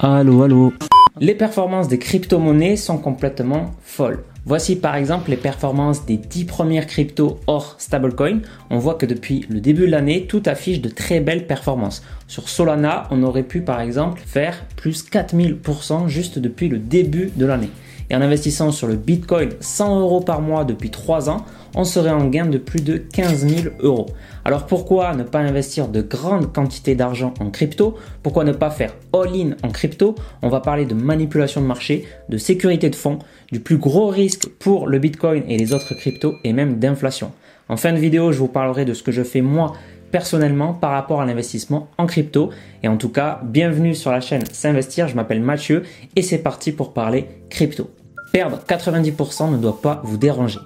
Allô, allô. Les performances des crypto-monnaies sont complètement folles. Voici par exemple les performances des 10 premières cryptos hors stablecoin. On voit que depuis le début de l'année, tout affiche de très belles performances. Sur Solana, on aurait pu par exemple faire plus 4000% juste depuis le début de l'année. Et en investissant sur le Bitcoin 100 euros par mois depuis 3 ans, on serait en gain de plus de 15 000 euros. Alors pourquoi ne pas investir de grandes quantités d'argent en crypto? Pourquoi ne pas faire all-in en crypto? On va parler de manipulation de marché, de sécurité de fonds, du plus gros risque pour le Bitcoin et les autres cryptos et même d'inflation. En fin de vidéo, je vous parlerai de ce que je fais moi personnellement par rapport à l'investissement en crypto. Et en tout cas, bienvenue sur la chaîne S'investir, je m'appelle Mathieu et c'est parti pour parler crypto. Perdre 90% ne doit pas vous déranger.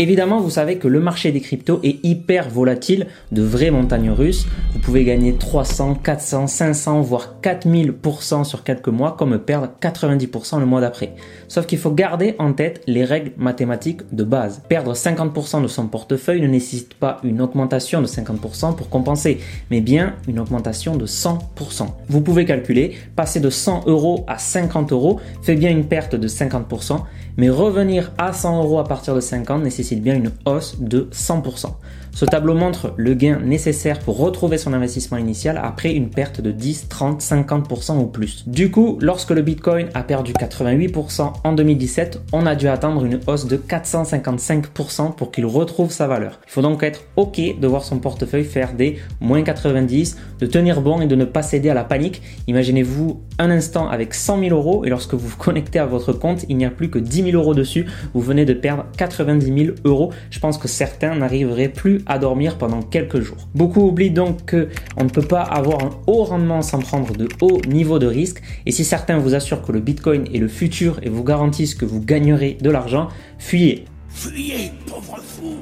Évidemment, vous savez que le marché des cryptos est hyper volatile, de vraies montagnes russes. Vous pouvez gagner 300, 400, 500, voire 4000% sur quelques mois, comme perdre 90% le mois d'après. Sauf qu'il faut garder en tête les règles mathématiques de base. Perdre 50% de son portefeuille ne nécessite pas une augmentation de 50% pour compenser, mais bien une augmentation de 100%. Vous pouvez calculer, passer de 100 euros à 50 euros fait bien une perte de 50%, mais revenir à 100 euros à partir de 50 nécessite bien une hausse de 100%. Ce tableau montre le gain nécessaire pour retrouver son investissement initial après une perte de 10, 30, 50% ou plus. Du coup, lorsque le Bitcoin a perdu 88% en 2017, on a dû attendre une hausse de 455% pour qu'il retrouve sa valeur. Il faut donc être OK de voir son portefeuille faire des moins 90, de tenir bon et de ne pas céder à la panique. Imaginez-vous un instant avec 100 000 euros et lorsque vous vous connectez à votre compte, il n'y a plus que 10 000 euros dessus. Vous venez de perdre 90 000 euros. Je pense que certains n'arriveraient plus à dormir pendant quelques jours. Beaucoup oublient donc que on ne peut pas avoir un haut rendement sans prendre de hauts niveaux de risque. Et si certains vous assurent que le Bitcoin est le futur et vous garantissent que vous gagnerez de l'argent, fuyez. Fuyez, pauvre fou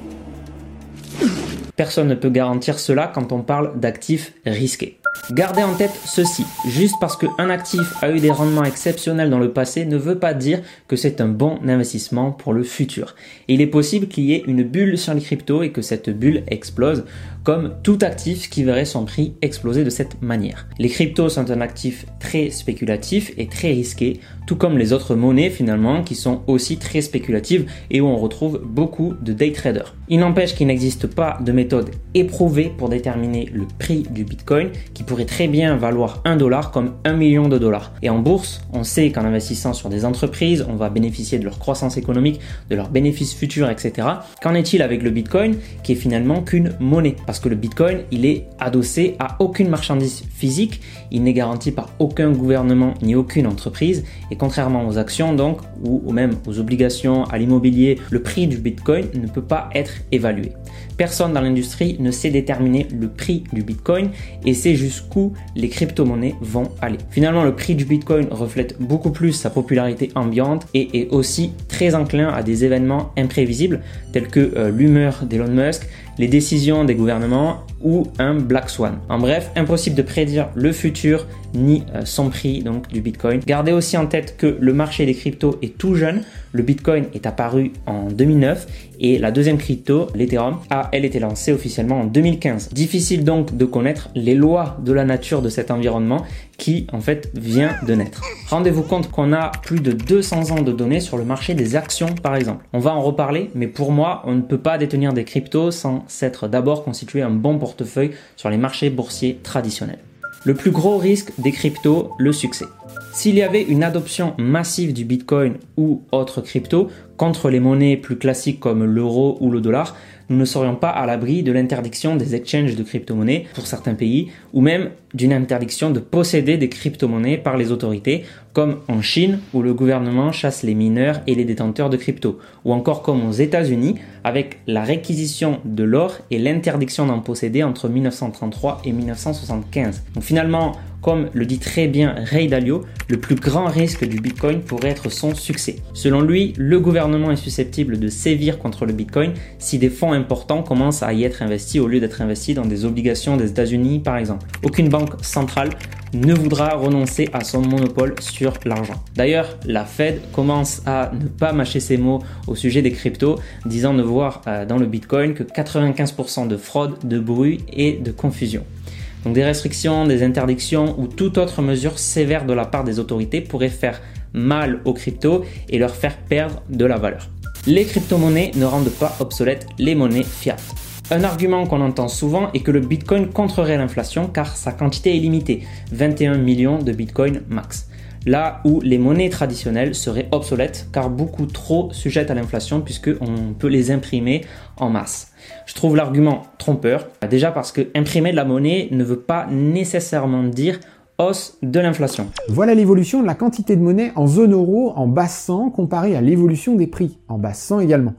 Personne ne peut garantir cela quand on parle d'actifs risqués. Gardez en tête ceci, juste parce qu'un actif a eu des rendements exceptionnels dans le passé ne veut pas dire que c'est un bon investissement pour le futur. il est possible qu'il y ait une bulle sur les cryptos et que cette bulle explose, comme tout actif qui verrait son prix exploser de cette manière. Les cryptos sont un actif très spéculatif et très risqué, tout comme les autres monnaies finalement qui sont aussi très spéculatives et où on retrouve beaucoup de day traders. Il n'empêche qu'il n'existe pas de méthode éprouvée pour déterminer le prix du Bitcoin qui pourrait très bien valoir 1 dollar comme 1 million de dollars. Et en bourse, on sait qu'en investissant sur des entreprises, on va bénéficier de leur croissance économique, de leurs bénéfices futurs, etc. Qu'en est-il avec le Bitcoin qui est finalement qu'une monnaie? Parce que le Bitcoin, il est adossé à aucune marchandise physique, il n'est garanti par aucun gouvernement ni aucune entreprise. Et contrairement aux actions donc, ou même aux obligations, à l'immobilier, le prix du Bitcoin ne peut pas être évalué. Personne dans l'industrie ne sait déterminer le prix du Bitcoin et c'est jusqu'où les crypto-monnaies vont aller. Finalement, le prix du Bitcoin reflète beaucoup plus sa popularité ambiante et est aussi très enclin à des événements imprévisibles tels que euh, l'humeur d'Elon Musk, les décisions des gouvernements ou un black swan. En bref, impossible de prédire le futur ni euh, son prix donc du Bitcoin. Gardez aussi en tête que le marché des cryptos est tout jeune. Le Bitcoin est apparu en 2009 et la deuxième crypto, l'Ethereum, a elle été lancée officiellement en 2015. Difficile donc de connaître les lois de la nature de cet environnement qui en fait vient de naître. Rendez-vous compte qu'on a plus de 200 ans de données sur le marché des actions par exemple. On va en reparler, mais pour moi, on ne peut pas détenir des cryptos sans s'être d'abord constitué un bon portefeuille sur les marchés boursiers traditionnels. Le plus gros risque des cryptos, le succès. S'il y avait une adoption massive du Bitcoin ou autres cryptos contre les monnaies plus classiques comme l'euro ou le dollar, nous ne serions pas à l'abri de l'interdiction des exchanges de crypto-monnaies pour certains pays, ou même d'une interdiction de posséder des crypto-monnaies par les autorités, comme en Chine où le gouvernement chasse les mineurs et les détenteurs de crypto, ou encore comme aux États-Unis avec la réquisition de l'or et l'interdiction d'en posséder entre 1933 et 1975. Donc finalement, comme le dit très bien Ray Dalio, le plus grand risque du Bitcoin pourrait être son succès. Selon lui, le gouvernement est susceptible de sévir contre le Bitcoin si des fonds importants commencent à y être investis au lieu d'être investis dans des obligations des États-Unis par exemple. Aucune banque centrale ne voudra renoncer à son monopole sur l'argent. D'ailleurs, la Fed commence à ne pas mâcher ses mots au sujet des cryptos, disant ne voir euh, dans le Bitcoin que 95% de fraude, de bruit et de confusion. Donc des restrictions, des interdictions ou toute autre mesure sévère de la part des autorités pourrait faire mal aux cryptos et leur faire perdre de la valeur. Les crypto-monnaies ne rendent pas obsolètes les monnaies fiat. Un argument qu'on entend souvent est que le Bitcoin contrerait l'inflation car sa quantité est limitée, 21 millions de Bitcoin max. Là où les monnaies traditionnelles seraient obsolètes car beaucoup trop sujettes à l'inflation puisqu'on peut les imprimer en masse. Je trouve l'argument trompeur, déjà parce que imprimer de la monnaie ne veut pas nécessairement dire hausse de l'inflation. Voilà l'évolution de la quantité de monnaie en zone euro en basse 100 comparée à l'évolution des prix en basse 100 également.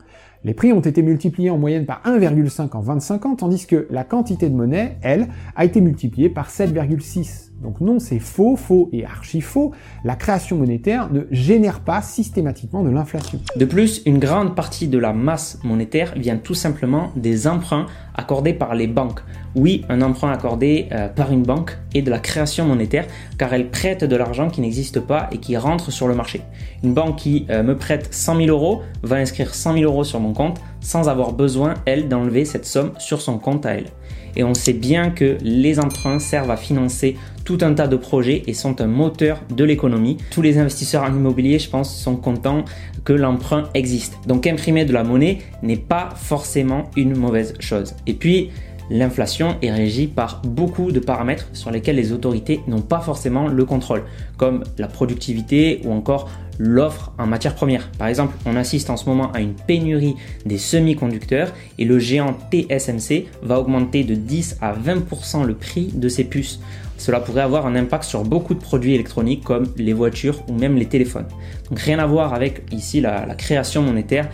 Les prix ont été multipliés en moyenne par 1,5 en 25 ans, tandis que la quantité de monnaie, elle, a été multipliée par 7,6 donc non, c'est faux, faux et archi faux. La création monétaire ne génère pas systématiquement de l'inflation. De plus, une grande partie de la masse monétaire vient tout simplement des emprunts accordés par les banques. Oui, un emprunt accordé euh, par une banque est de la création monétaire car elle prête de l'argent qui n'existe pas et qui rentre sur le marché. Une banque qui euh, me prête 100 000 euros va inscrire 100 000 euros sur mon compte sans avoir besoin, elle, d'enlever cette somme sur son compte à elle. Et on sait bien que les emprunts servent à financer tout un tas de projets et sont un moteur de l'économie. Tous les investisseurs en immobilier, je pense, sont contents que l'emprunt existe. Donc imprimer de la monnaie n'est pas forcément une mauvaise chose. Et puis, l'inflation est régie par beaucoup de paramètres sur lesquels les autorités n'ont pas forcément le contrôle, comme la productivité ou encore l'offre en matière première. Par exemple, on assiste en ce moment à une pénurie des semi-conducteurs et le géant TSMC va augmenter de 10 à 20% le prix de ses puces. Cela pourrait avoir un impact sur beaucoup de produits électroniques comme les voitures ou même les téléphones. Donc rien à voir avec ici la, création monétaire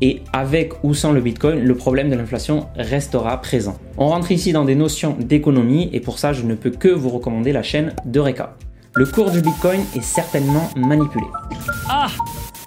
et avec ou sans le Bitcoin, le problème de l'inflation restera présent. On rentre ici dans des notions d'économie et pour ça, je ne peux que vous recommander la chaîne de Reka. Le cours du Bitcoin est certainement manipulé. Ah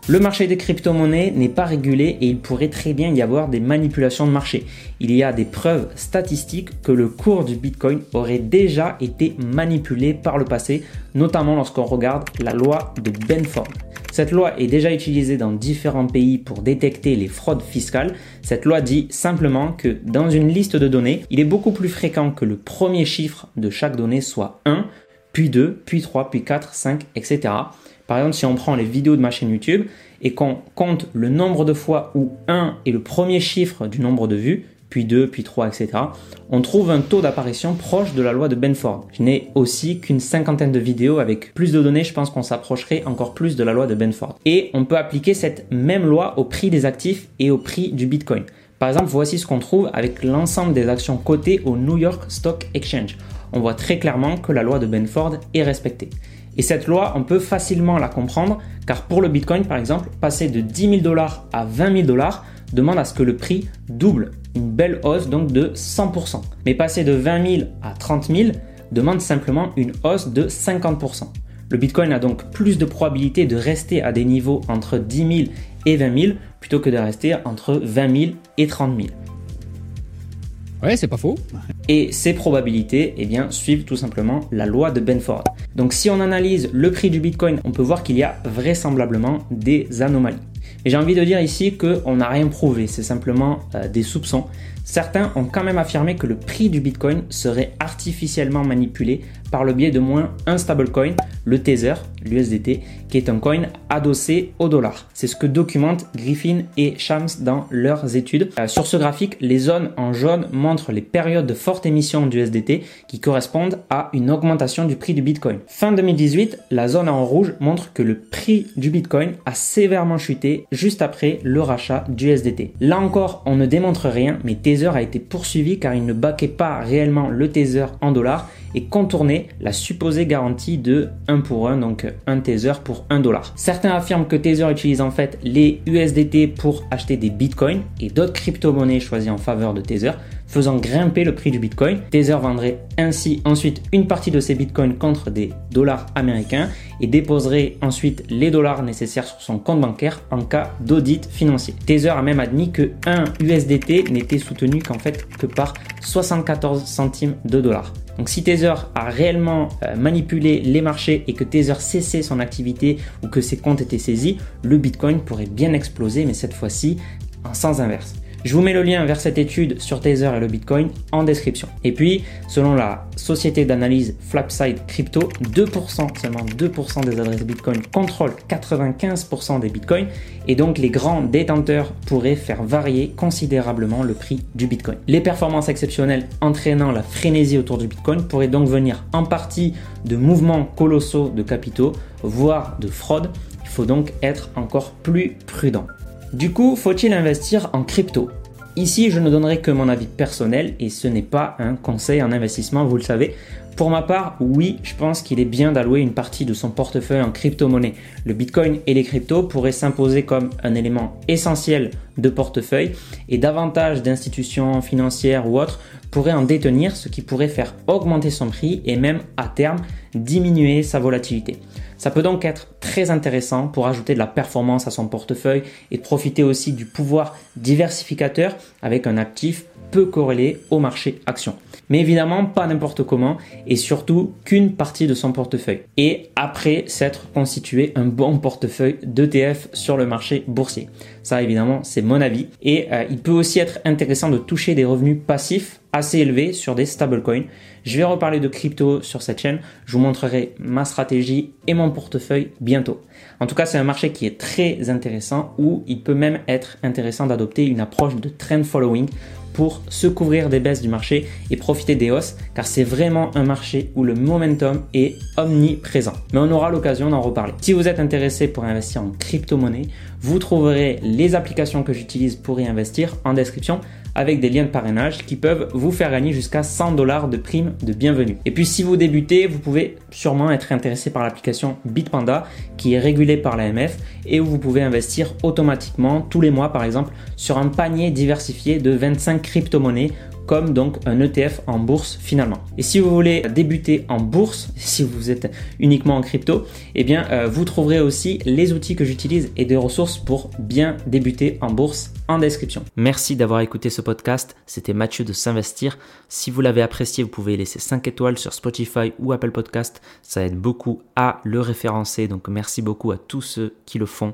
le marché des crypto-monnaies n'est pas régulé et il pourrait très bien y avoir des manipulations de marché. Il y a des preuves statistiques que le cours du Bitcoin aurait déjà été manipulé par le passé, notamment lorsqu'on regarde la loi de Benford. Cette loi est déjà utilisée dans différents pays pour détecter les fraudes fiscales. Cette loi dit simplement que dans une liste de données, il est beaucoup plus fréquent que le premier chiffre de chaque donnée soit 1, puis 2, puis 3, puis 4, 5, etc. Par exemple, si on prend les vidéos de ma chaîne YouTube et qu'on compte le nombre de fois où 1 est le premier chiffre du nombre de vues, puis 2, puis 3, etc., on trouve un taux d'apparition proche de la loi de Benford. Je n'ai aussi qu'une cinquantaine de vidéos avec plus de données, je pense qu'on s'approcherait encore plus de la loi de Benford. Et on peut appliquer cette même loi au prix des actifs et au prix du Bitcoin. Par exemple, voici ce qu'on trouve avec l'ensemble des actions cotées au New York Stock Exchange. On voit très clairement que la loi de Benford est respectée. Et cette loi, on peut facilement la comprendre, car pour le Bitcoin, par exemple, passer de 10 000 dollars à 20 000 dollars demande à ce que le prix double une belle hausse donc de 100%. Mais passer de 20 000 à 30 000 demande simplement une hausse de 50%. Le Bitcoin a donc plus de probabilité de rester à des niveaux entre 10 000 et 20 000 plutôt que de rester entre 20 000 et 30 000. Ouais, c'est pas faux. Et ces probabilités eh bien, suivent tout simplement la loi de Benford. Donc si on analyse le prix du Bitcoin, on peut voir qu'il y a vraisemblablement des anomalies. Et j'ai envie de dire ici qu'on n'a rien prouvé, c'est simplement euh, des soupçons. Certains ont quand même affirmé que le prix du Bitcoin serait artificiellement manipulé par le biais de moins un stablecoin, le Tether, l'USDT, qui est un coin adossé au dollar. C'est ce que documentent Griffin et Shams dans leurs études. Euh, sur ce graphique, les zones en jaune montrent les périodes de forte émission d'USDT qui correspondent à une augmentation du prix du Bitcoin. Fin 2018, la zone en rouge montre que le prix du Bitcoin a sévèrement chuté juste après le rachat d'USDT. Là encore, on ne démontre rien, mais Tether a été poursuivi car il ne baquait pas réellement le Tether en dollars et contournait la supposée garantie de 1 pour 1, donc un Tether pour 1 dollar. Certains affirment que Tether utilise en fait les USDT pour acheter des bitcoins et d'autres crypto-monnaies choisies en faveur de Tether faisant grimper le prix du Bitcoin. Tether vendrait ainsi ensuite une partie de ses Bitcoins contre des dollars américains et déposerait ensuite les dollars nécessaires sur son compte bancaire en cas d'audit financier. Tether a même admis que 1 USDT n'était soutenu qu'en fait que par 74 centimes de dollars. Donc si Tether a réellement euh, manipulé les marchés et que Tether cessait son activité ou que ses comptes étaient saisis, le Bitcoin pourrait bien exploser mais cette fois-ci en sens inverse. Je vous mets le lien vers cette étude sur Tether et le Bitcoin en description. Et puis, selon la société d'analyse Flapside Crypto, 2%, seulement 2% des adresses Bitcoin contrôlent 95% des Bitcoins et donc les grands détenteurs pourraient faire varier considérablement le prix du Bitcoin. Les performances exceptionnelles entraînant la frénésie autour du Bitcoin pourraient donc venir en partie de mouvements colossaux de capitaux, voire de fraude. Il faut donc être encore plus prudent. Du coup, faut-il investir en crypto? Ici, je ne donnerai que mon avis personnel et ce n'est pas un conseil en investissement, vous le savez. Pour ma part, oui, je pense qu'il est bien d'allouer une partie de son portefeuille en crypto-monnaie. Le Bitcoin et les cryptos pourraient s'imposer comme un élément essentiel de portefeuille et davantage d'institutions financières ou autres pourraient en détenir, ce qui pourrait faire augmenter son prix et même à terme diminuer sa volatilité. Ça peut donc être très intéressant pour ajouter de la performance à son portefeuille et profiter aussi du pouvoir diversificateur avec un actif peu corrélé au marché action. Mais évidemment, pas n'importe comment et surtout qu'une partie de son portefeuille. Et après s'être constitué un bon portefeuille d'ETF sur le marché boursier. Ça, évidemment, c'est mon avis. Et euh, il peut aussi être intéressant de toucher des revenus passifs assez élevés sur des stablecoins. Je vais reparler de crypto sur cette chaîne. Je vous montrerai ma stratégie et mon portefeuille bientôt. En tout cas, c'est un marché qui est très intéressant où il peut même être intéressant d'adopter une approche de trend following pour se couvrir des baisses du marché et profiter des hausses car c'est vraiment un marché où le momentum est omniprésent. Mais on aura l'occasion d'en reparler. Si vous êtes intéressé pour investir en crypto-monnaie, vous trouverez les applications que j'utilise pour y investir en description avec des liens de parrainage qui peuvent vous faire gagner jusqu'à 100 dollars de prime de bienvenue. Et puis si vous débutez, vous pouvez sûrement être intéressé par l'application Bitpanda qui est régulée par l'AMF et où vous pouvez investir automatiquement tous les mois par exemple sur un panier diversifié de 25 crypto-monnaies comme donc un ETF en bourse finalement. Et si vous voulez débuter en bourse, si vous êtes uniquement en crypto, eh bien euh, vous trouverez aussi les outils que j'utilise et des ressources pour bien débuter en bourse en description. Merci d'avoir écouté ce podcast, c'était Mathieu de S'investir. Si vous l'avez apprécié, vous pouvez laisser 5 étoiles sur Spotify ou Apple Podcast, ça aide beaucoup à le référencer, donc merci beaucoup à tous ceux qui le font.